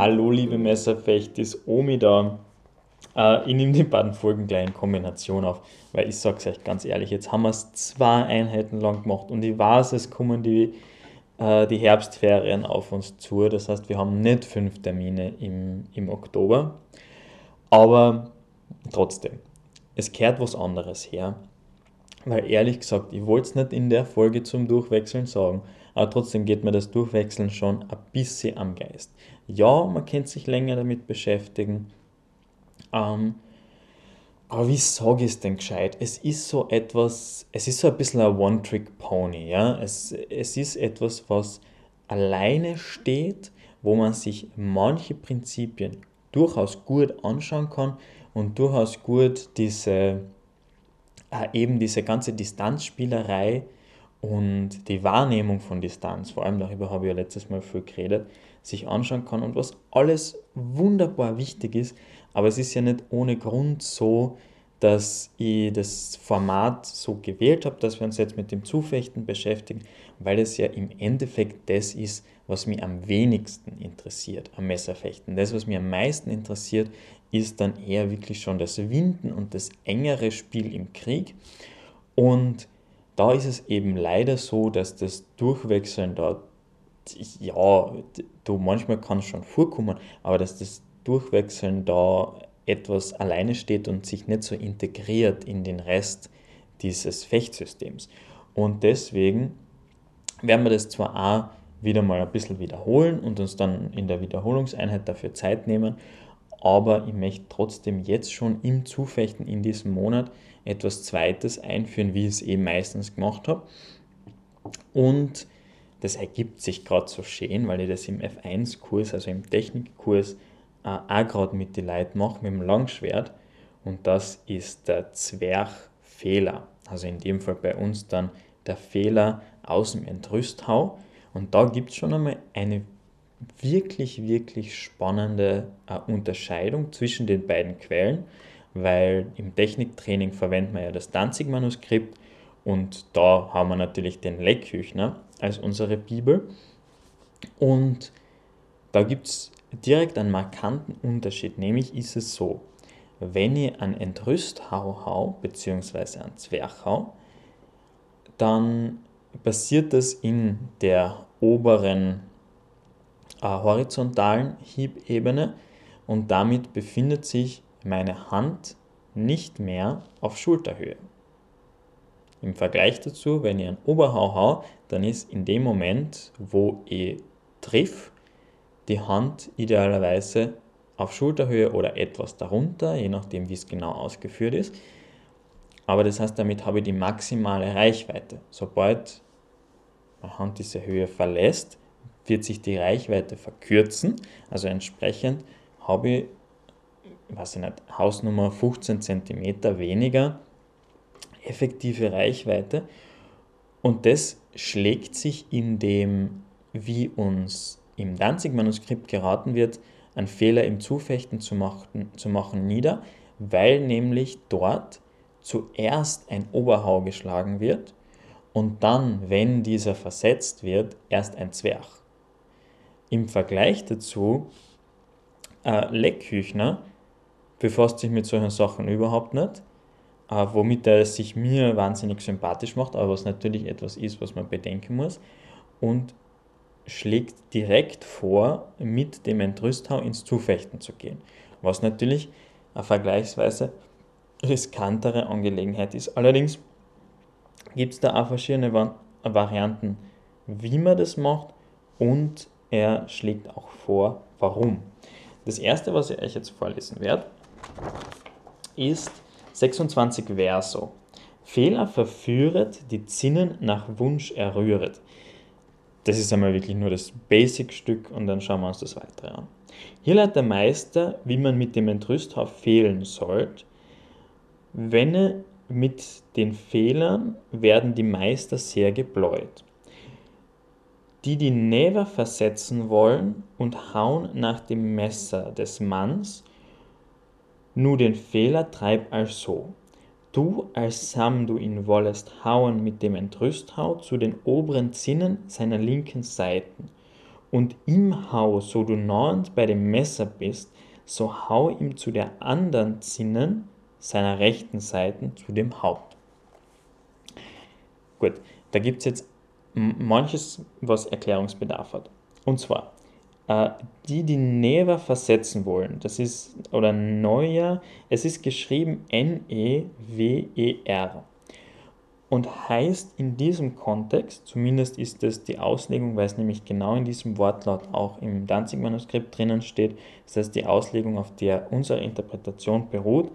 Hallo liebe Messerfechtis, Omi da. Äh, ich nehme die beiden Folgen gleich in Kombination auf, weil ich sage es euch ganz ehrlich, jetzt haben wir es zwei Einheiten lang gemacht und ich weiß, es kommen die, äh, die Herbstferien auf uns zu. Das heißt, wir haben nicht fünf Termine im, im Oktober, aber trotzdem, es kehrt was anderes her. Weil ehrlich gesagt, ich wollte es nicht in der Folge zum Durchwechseln sagen, aber trotzdem geht mir das Durchwechseln schon ein bisschen am Geist. Ja, man kann sich länger damit beschäftigen, ähm, aber wie sage ich es denn gescheit? Es ist so etwas, es ist so ein bisschen ein One-Trick-Pony. Ja? Es, es ist etwas, was alleine steht, wo man sich manche Prinzipien durchaus gut anschauen kann und durchaus gut diese, äh, eben diese ganze Distanzspielerei und die Wahrnehmung von Distanz, vor allem darüber habe ich ja letztes Mal viel geredet, sich anschauen kann und was alles wunderbar wichtig ist, aber es ist ja nicht ohne Grund so, dass ich das Format so gewählt habe, dass wir uns jetzt mit dem Zufechten beschäftigen, weil es ja im Endeffekt das ist, was mich am wenigsten interessiert am Messerfechten. Das, was mich am meisten interessiert, ist dann eher wirklich schon das Winden und das engere Spiel im Krieg. Und da ist es eben leider so, dass das Durchwechseln da, ja, du manchmal kann es schon vorkommen, aber dass das Durchwechseln da etwas alleine steht und sich nicht so integriert in den Rest dieses Fechtsystems. Und deswegen werden wir das zwar auch wieder mal ein bisschen wiederholen und uns dann in der Wiederholungseinheit dafür Zeit nehmen, aber ich möchte trotzdem jetzt schon im Zufechten in diesem Monat etwas Zweites einführen, wie ich es eben meistens gemacht habe. Und das ergibt sich gerade so schön, weil ich das im F1-Kurs, also im Technikkurs, äh, auch gerade mit den Leuten mache, mit dem Langschwert. Und das ist der Zwerchfehler. Also in dem Fall bei uns dann der Fehler aus dem Entrüsthau. Und da gibt es schon einmal eine wirklich, wirklich spannende äh, Unterscheidung zwischen den beiden Quellen, weil im Techniktraining verwenden wir ja das Danzig-Manuskript und da haben wir natürlich den Leckküchner als unsere Bibel. Und da gibt es direkt einen markanten Unterschied, nämlich ist es so, wenn ich an Entrüsthau hau, beziehungsweise an Zwerchhau, dann passiert das in der oberen horizontalen Hiebebene und damit befindet sich meine Hand nicht mehr auf Schulterhöhe. Im Vergleich dazu, wenn ich einen Oberhau hau, dann ist in dem Moment, wo ich triff, die Hand idealerweise auf Schulterhöhe oder etwas darunter, je nachdem wie es genau ausgeführt ist. Aber das heißt, damit habe ich die maximale Reichweite. Sobald meine Hand diese Höhe verlässt, wird sich die Reichweite verkürzen. Also entsprechend habe ich, weiß ich nicht, Hausnummer 15 cm weniger effektive Reichweite. Und das schlägt sich in dem, wie uns im Danzig-Manuskript geraten wird, einen Fehler im Zufechten zu machen, zu machen nieder, weil nämlich dort zuerst ein Oberhau geschlagen wird und dann, wenn dieser versetzt wird, erst ein Zwerch. Im Vergleich dazu, äh, Leckküchner befasst sich mit solchen Sachen überhaupt nicht, äh, womit er sich mir wahnsinnig sympathisch macht, aber was natürlich etwas ist, was man bedenken muss, und schlägt direkt vor, mit dem Entrüsthau ins Zufechten zu gehen, was natürlich eine vergleichsweise riskantere Angelegenheit ist. Allerdings gibt es da auch verschiedene Varianten, wie man das macht und er schlägt auch vor, warum. Das erste, was ich euch jetzt vorlesen werde, ist 26 Verso. Fehler verführet, die Zinnen nach Wunsch errühret. Das ist einmal wirklich nur das Basic-Stück und dann schauen wir uns das weitere an. Hier lernt der Meister, wie man mit dem Entrüsthauf fehlen sollte. Wenn mit den Fehlern werden die Meister sehr gebläut die die Näver versetzen wollen und hauen nach dem Messer des Manns. Nu den Fehler treib also. Du, als sam du ihn wollest hauen mit dem Entrüsthau zu den oberen Zinnen seiner linken Seiten Und im Hau, so du nahend bei dem Messer bist, so hau ihm zu der anderen Zinnen seiner rechten Seite zu dem Haupt. Gut, da gibt es jetzt manches, was Erklärungsbedarf hat. Und zwar, äh, die, die Never versetzen wollen, das ist, oder Neuer, es ist geschrieben N-E-W-E-R und heißt in diesem Kontext, zumindest ist es die Auslegung, weil es nämlich genau in diesem Wortlaut auch im Danzig-Manuskript drinnen steht, das heißt die Auslegung, auf der unsere Interpretation beruht,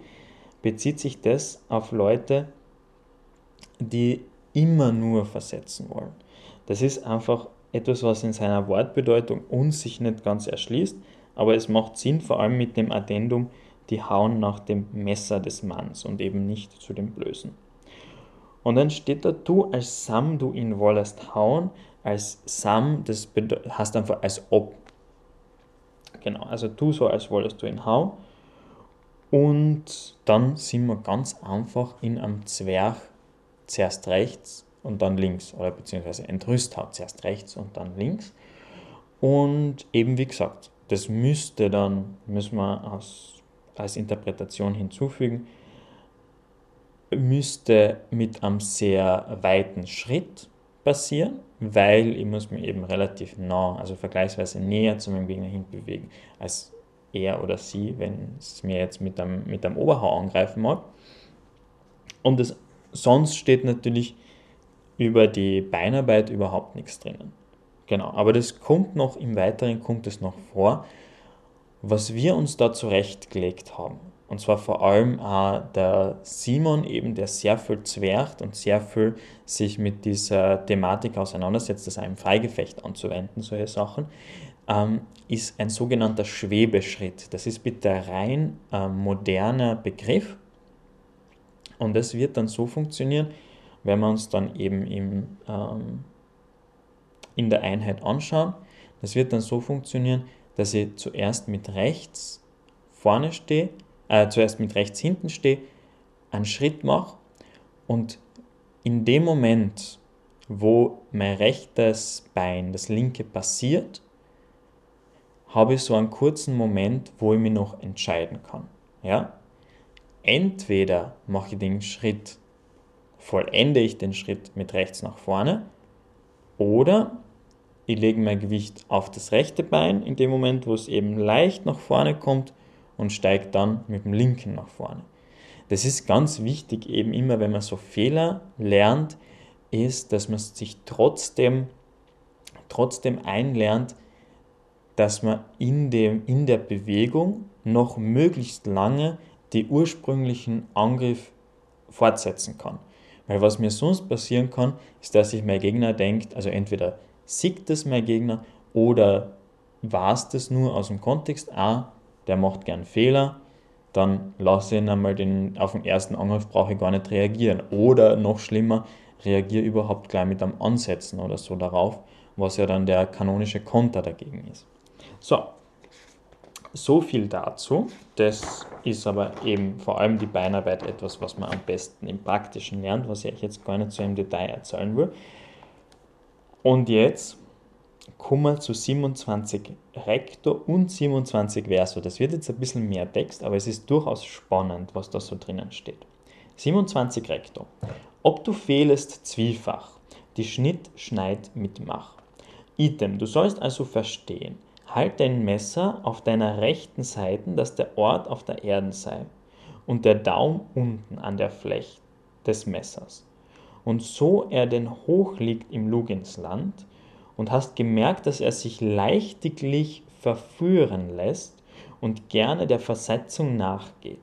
bezieht sich das auf Leute, die immer nur versetzen wollen. Das ist einfach etwas, was in seiner Wortbedeutung uns sich nicht ganz erschließt, aber es macht Sinn, vor allem mit dem Addendum, die hauen nach dem Messer des Manns und eben nicht zu dem Blößen. Und dann steht da, du als Sam, du ihn wollest hauen, als Sam, das heißt einfach als ob. Genau, also du so, als wolltest du ihn hauen. Und dann sind wir ganz einfach in einem Zwerg zuerst rechts und dann links, oder beziehungsweise entrüst hat zuerst rechts und dann links. Und eben wie gesagt, das müsste dann, müssen wir als, als Interpretation hinzufügen, müsste mit einem sehr weiten Schritt passieren, weil ich muss mich eben relativ nah, also vergleichsweise näher zu meinem Gegner hinbewegen, als er oder sie, wenn es mir jetzt mit einem, mit einem Oberhau angreifen mag. Und das, sonst steht natürlich über die Beinarbeit überhaupt nichts drinnen. Genau, aber das kommt noch, im Weiteren kommt es noch vor, was wir uns da zurechtgelegt haben. Und zwar vor allem äh, der Simon, eben, der sehr viel zwergt und sehr viel sich mit dieser Thematik auseinandersetzt, das einem Freigefecht anzuwenden, solche Sachen, ähm, ist ein sogenannter Schwebeschritt. Das ist bitte rein äh, moderner Begriff. Und das wird dann so funktionieren, wenn wir uns dann eben im, ähm, in der Einheit anschauen. Das wird dann so funktionieren, dass ich zuerst mit rechts vorne stehe äh, zuerst mit rechts hinten stehe, einen Schritt mache und in dem Moment, wo mein rechtes Bein, das linke passiert, habe ich so einen kurzen Moment, wo ich mich noch entscheiden kann. Ja? Entweder mache ich den Schritt, vollende ich den Schritt mit rechts nach vorne, oder ich lege mein Gewicht auf das rechte Bein in dem Moment, wo es eben leicht nach vorne kommt und steigt dann mit dem linken nach vorne. Das ist ganz wichtig, eben immer, wenn man so Fehler lernt, ist, dass man sich trotzdem, trotzdem einlernt, dass man in, dem, in der Bewegung noch möglichst lange den ursprünglichen Angriff fortsetzen kann. Weil was mir sonst passieren kann, ist, dass sich mein Gegner denkt, also entweder sieht das mein Gegner oder war es das nur aus dem Kontext, ah, der macht gern Fehler, dann lasse ich ihn einmal den, auf den ersten Angriff brauche ich gar nicht reagieren. Oder noch schlimmer, reagiere überhaupt gleich mit einem Ansetzen oder so darauf, was ja dann der kanonische Konter dagegen ist. So, so viel dazu. Das ist aber eben vor allem die Beinarbeit etwas, was man am besten im Praktischen lernt, was ich jetzt gar nicht so im Detail erzählen will. Und jetzt kommen wir zu 27 Recto und 27 Verso. Das wird jetzt ein bisschen mehr Text, aber es ist durchaus spannend, was da so drinnen steht. 27 Recto. Ob du fehlest zwiefach, die Schnitt schneid mit Mach. Item, du sollst also verstehen, halt dein Messer auf deiner rechten Seite, dass der Ort auf der Erde sei und der Daum unten an der Fläche des Messers. Und so er denn hoch liegt im Luginsland, und hast gemerkt, dass er sich leichtiglich verführen lässt und gerne der Versetzung nachgeht.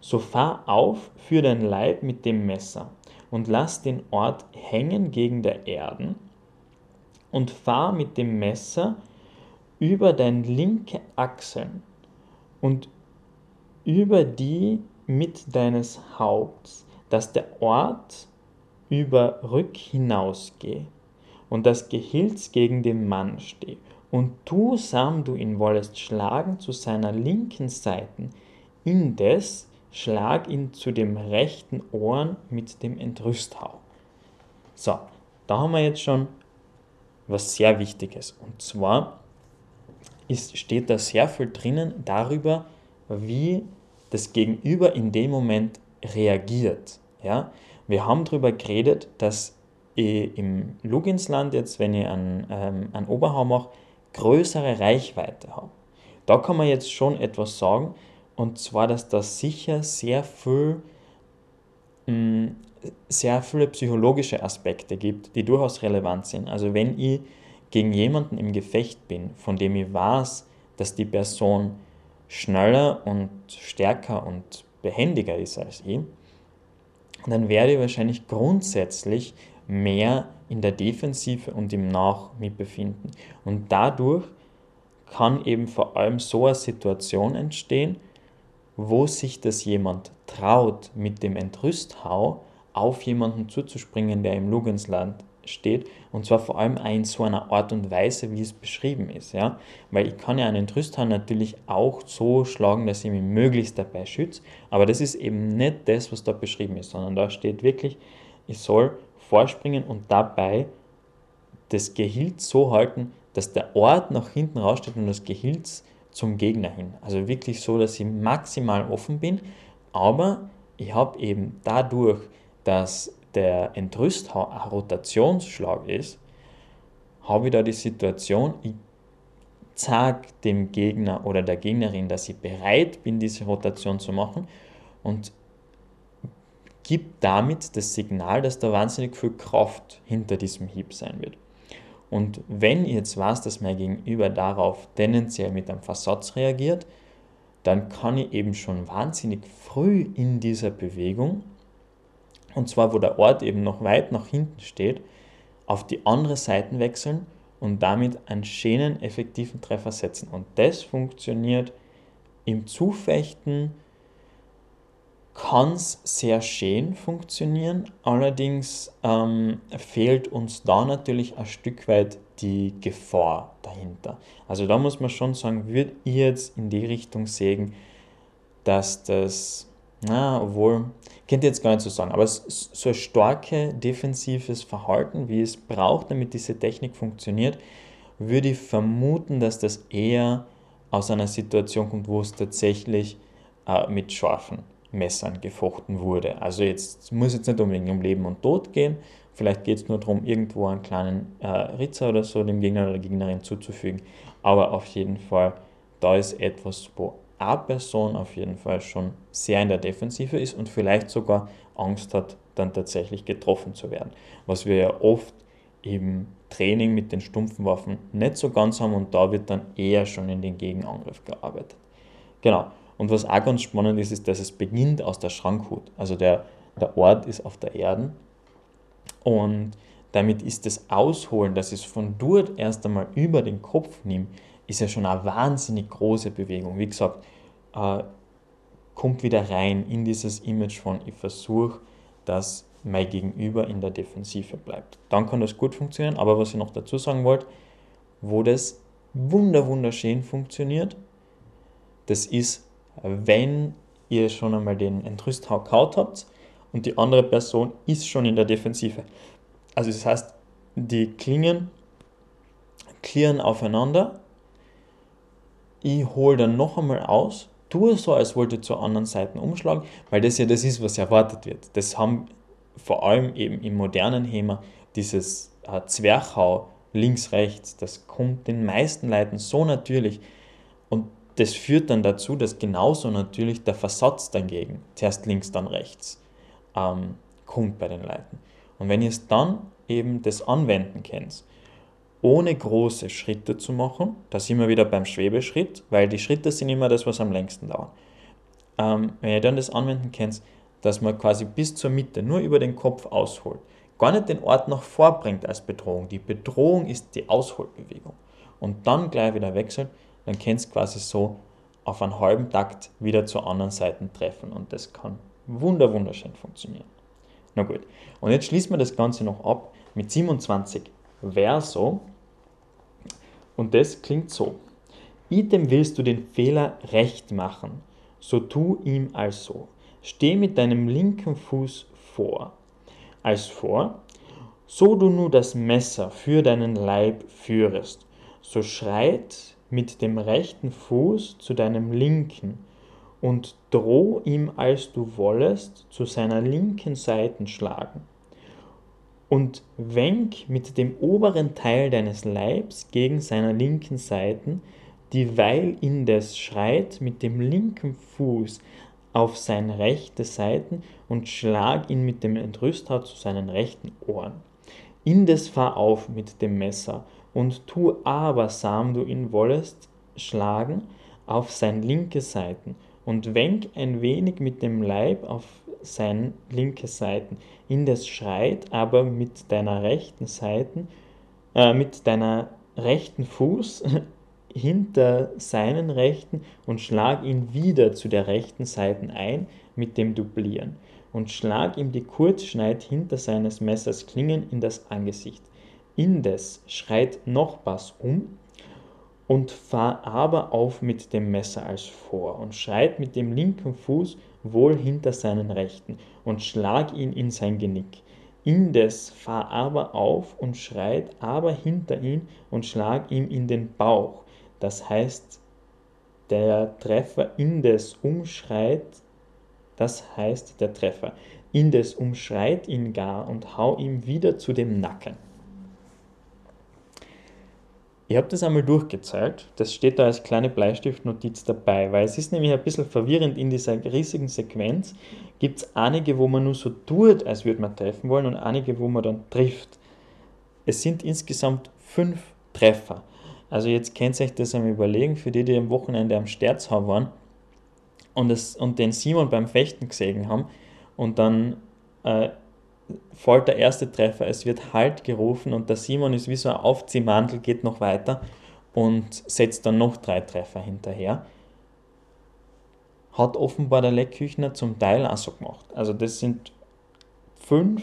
So fahr auf für dein Leib mit dem Messer und lass den Ort hängen gegen der Erden und fahr mit dem Messer über dein linke Achseln und über die mit deines Haupts, dass der Ort über Rück hinausgehe und das Gehilz gegen den Mann stehe. Und du, Sam, du ihn wollest schlagen zu seiner linken Seite, indes schlag ihn zu dem rechten Ohren mit dem Entrüsthau. So, da haben wir jetzt schon was sehr wichtig ist. Und zwar ist, steht da sehr viel drinnen darüber, wie das Gegenüber in dem Moment reagiert. Ja? Wir haben darüber geredet, dass ich im Luginsland jetzt, wenn ich einen, ähm, einen Oberhau mache, größere Reichweite habe. Da kann man jetzt schon etwas sagen, und zwar, dass das sicher sehr viel, mm, sehr viele psychologische Aspekte gibt, die durchaus relevant sind. Also wenn ich gegen jemanden im Gefecht bin, von dem ich weiß, dass die Person schneller und stärker und behändiger ist als ich, dann werde ich wahrscheinlich grundsätzlich mehr in der Defensive und im Nach mich befinden. Und dadurch kann eben vor allem so eine Situation entstehen, wo sich das jemand traut, mit dem Entrüsthau auf jemanden zuzuspringen, der im Lugensland steht und zwar vor allem in so einer Art und Weise, wie es beschrieben ist. Ja? Weil ich kann ja einen Trüsthahn natürlich auch so schlagen, dass ich mich möglichst dabei schütze, aber das ist eben nicht das, was da beschrieben ist, sondern da steht wirklich, ich soll vorspringen und dabei das Gehilz so halten, dass der Ort nach hinten raussteht und das Gehilz zum Gegner hin. Also wirklich so, dass ich maximal offen bin, aber ich habe eben dadurch, dass der Entrüsthau ein Rotationsschlag ist, habe ich da die Situation, ich zeige dem Gegner oder der Gegnerin, dass ich bereit bin, diese Rotation zu machen und gibt damit das Signal, dass da wahnsinnig viel Kraft hinter diesem Hieb sein wird. Und wenn ich jetzt weiß, dass mein Gegenüber darauf tendenziell mit einem Versatz reagiert, dann kann ich eben schon wahnsinnig früh in dieser Bewegung und zwar wo der Ort eben noch weit nach hinten steht, auf die andere Seite wechseln und damit einen schönen, effektiven Treffer setzen. Und das funktioniert im Zufechten, kann es sehr schön funktionieren, allerdings ähm, fehlt uns da natürlich ein Stück weit die Gefahr dahinter. Also da muss man schon sagen, würde ich jetzt in die Richtung sägen, dass das na, obwohl, könnte jetzt gar nicht so sagen, aber so ein starke defensives Verhalten, wie es braucht, damit diese Technik funktioniert, würde ich vermuten, dass das eher aus einer Situation kommt, wo es tatsächlich äh, mit scharfen Messern gefochten wurde. Also jetzt muss jetzt nicht unbedingt um Leben und Tod gehen, vielleicht geht es nur darum, irgendwo einen kleinen äh, Ritzer oder so dem Gegner oder der Gegnerin zuzufügen, aber auf jeden Fall, da ist etwas, wo A-Person auf jeden Fall schon sehr in der Defensive ist und vielleicht sogar Angst hat, dann tatsächlich getroffen zu werden. Was wir ja oft im Training mit den stumpfen Waffen nicht so ganz haben und da wird dann eher schon in den Gegenangriff gearbeitet. Genau. Und was auch ganz spannend ist, ist, dass es beginnt aus der Schrankhut. Also der, der Ort ist auf der Erde und damit ist das Ausholen, dass es von dort erst einmal über den Kopf nimmt, ist ja schon eine wahnsinnig große Bewegung. Wie gesagt, äh, kommt wieder rein in dieses Image von, ich versuche, dass mein Gegenüber in der Defensive bleibt. Dann kann das gut funktionieren, aber was ich noch dazu sagen wollte, wo das wunder wunderschön funktioniert, das ist, wenn ihr schon einmal den Entrüsthau kaut habt und die andere Person ist schon in der Defensive. Also das heißt, die Klingen klirren aufeinander ich hole dann noch einmal aus, tue so, als wollte ich zur anderen Seite umschlagen, weil das ja das ist, was erwartet wird. Das haben vor allem eben im modernen HEMA dieses äh, Zwerchhau links, rechts, das kommt den meisten Leuten so natürlich und das führt dann dazu, dass genauso natürlich der Versatz dagegen, zuerst links, dann rechts, ähm, kommt bei den Leuten. Und wenn ihr es dann eben das Anwenden kennt, ohne große Schritte zu machen. Da sind wir wieder beim Schwebeschritt, weil die Schritte sind immer das, was am längsten dauert. Ähm, wenn ihr dann das anwenden könnt, dass man quasi bis zur Mitte nur über den Kopf ausholt, gar nicht den Ort noch vorbringt als Bedrohung. Die Bedrohung ist die Ausholbewegung. Und dann gleich wieder wechselt, dann könnt ihr quasi so auf einen halben Takt wieder zur anderen Seite treffen. Und das kann wunder wunderschön funktionieren. Na gut, und jetzt schließen wir das Ganze noch ab mit 27 Verso. Und das klingt so. Item willst du den Fehler recht machen, so tu ihm also. Steh mit deinem linken Fuß vor. Als vor, So du nur das Messer für deinen Leib führest, so schreit mit dem rechten Fuß zu deinem linken und droh ihm, als du wollest, zu seiner linken Seiten schlagen. Und wenk mit dem oberen Teil deines Leibs gegen seiner linken Seiten, dieweil indes schreit mit dem linken Fuß auf seine rechte Seiten und schlag ihn mit dem Entrüster zu seinen rechten Ohren. Indes fahr auf mit dem Messer und tu aber, Sam du ihn wollest schlagen, auf sein linke Seiten und wenk ein wenig mit dem Leib auf sein linke Seiten. Indes schreit aber mit deiner rechten Seiten, äh, mit deiner rechten Fuß hinter seinen rechten und schlag ihn wieder zu der rechten Seiten ein mit dem Duplieren und schlag ihm die Kurzschneid hinter seines Messers Klingen in das Angesicht. Indes schreit nochmals um und fahr aber auf mit dem Messer als vor und schreit mit dem linken Fuß wohl hinter seinen rechten und schlag ihn in sein Genick. Indes fahr aber auf und schreit aber hinter ihn und schlag ihm in den Bauch. Das heißt, der Treffer indes umschreit, das heißt der Treffer indes umschreit ihn gar und hau ihm wieder zu dem Nacken. Ich habe das einmal durchgezeigt. Das steht da als kleine Bleistiftnotiz dabei, weil es ist nämlich ein bisschen verwirrend in dieser riesigen Sequenz. Gibt es einige, wo man nur so tut, als würde man treffen wollen und einige, wo man dann trifft. Es sind insgesamt fünf Treffer. Also jetzt könnt ihr euch das einmal überlegen, für die, die am Wochenende am Sterzhau waren und, das, und den Simon beim Fechten gesehen haben und dann äh, folgt der erste Treffer, es wird Halt gerufen und der Simon ist wie so ein Aufziehmantel, geht noch weiter und setzt dann noch drei Treffer hinterher. Hat offenbar der Leckküchner zum Teil auch so gemacht. Also das sind fünf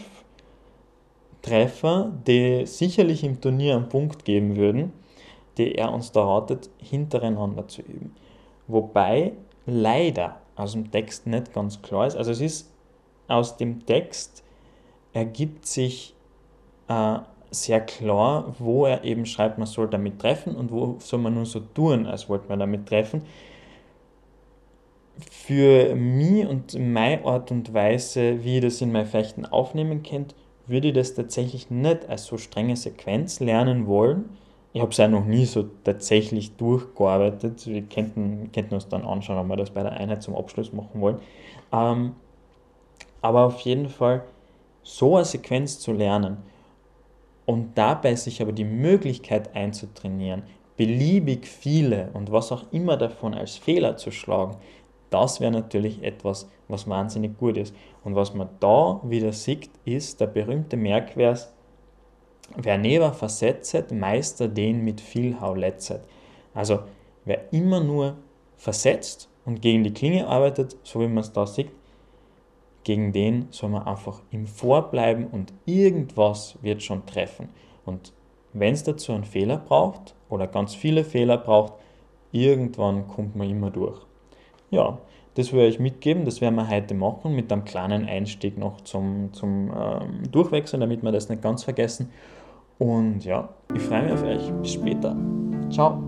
Treffer, die sicherlich im Turnier einen Punkt geben würden, die er uns da ratet, hintereinander zu üben. Wobei leider aus dem Text nicht ganz klar ist. Also es ist aus dem Text ergibt sich äh, sehr klar, wo er eben schreibt, man soll damit treffen und wo soll man nur so tun, als wollte man damit treffen. Für mich und meine Art und Weise, wie ich das in meinen Fechten aufnehmen könnt, würde ich das tatsächlich nicht als so strenge Sequenz lernen wollen. Ich habe es ja noch nie so tatsächlich durchgearbeitet. Wir könnten, könnten uns dann anschauen, ob wir das bei der Einheit zum Abschluss machen wollen. Ähm, aber auf jeden Fall so eine Sequenz zu lernen und dabei sich aber die Möglichkeit einzutrainieren, beliebig viele und was auch immer davon als Fehler zu schlagen, das wäre natürlich etwas, was wahnsinnig gut ist. Und was man da wieder sieht, ist der berühmte Merkvers, wer neva versetzet, meister den mit viel hauletzet. Also wer immer nur versetzt und gegen die Klinge arbeitet, so wie man es da sieht, gegen den soll man einfach im Vorbleiben und irgendwas wird schon treffen. Und wenn es dazu einen Fehler braucht oder ganz viele Fehler braucht, irgendwann kommt man immer durch. Ja, das will ich euch mitgeben, das werden wir heute machen mit einem kleinen Einstieg noch zum, zum ähm, Durchwechseln, damit wir das nicht ganz vergessen. Und ja, ich freue mich auf euch. Bis später. Ciao.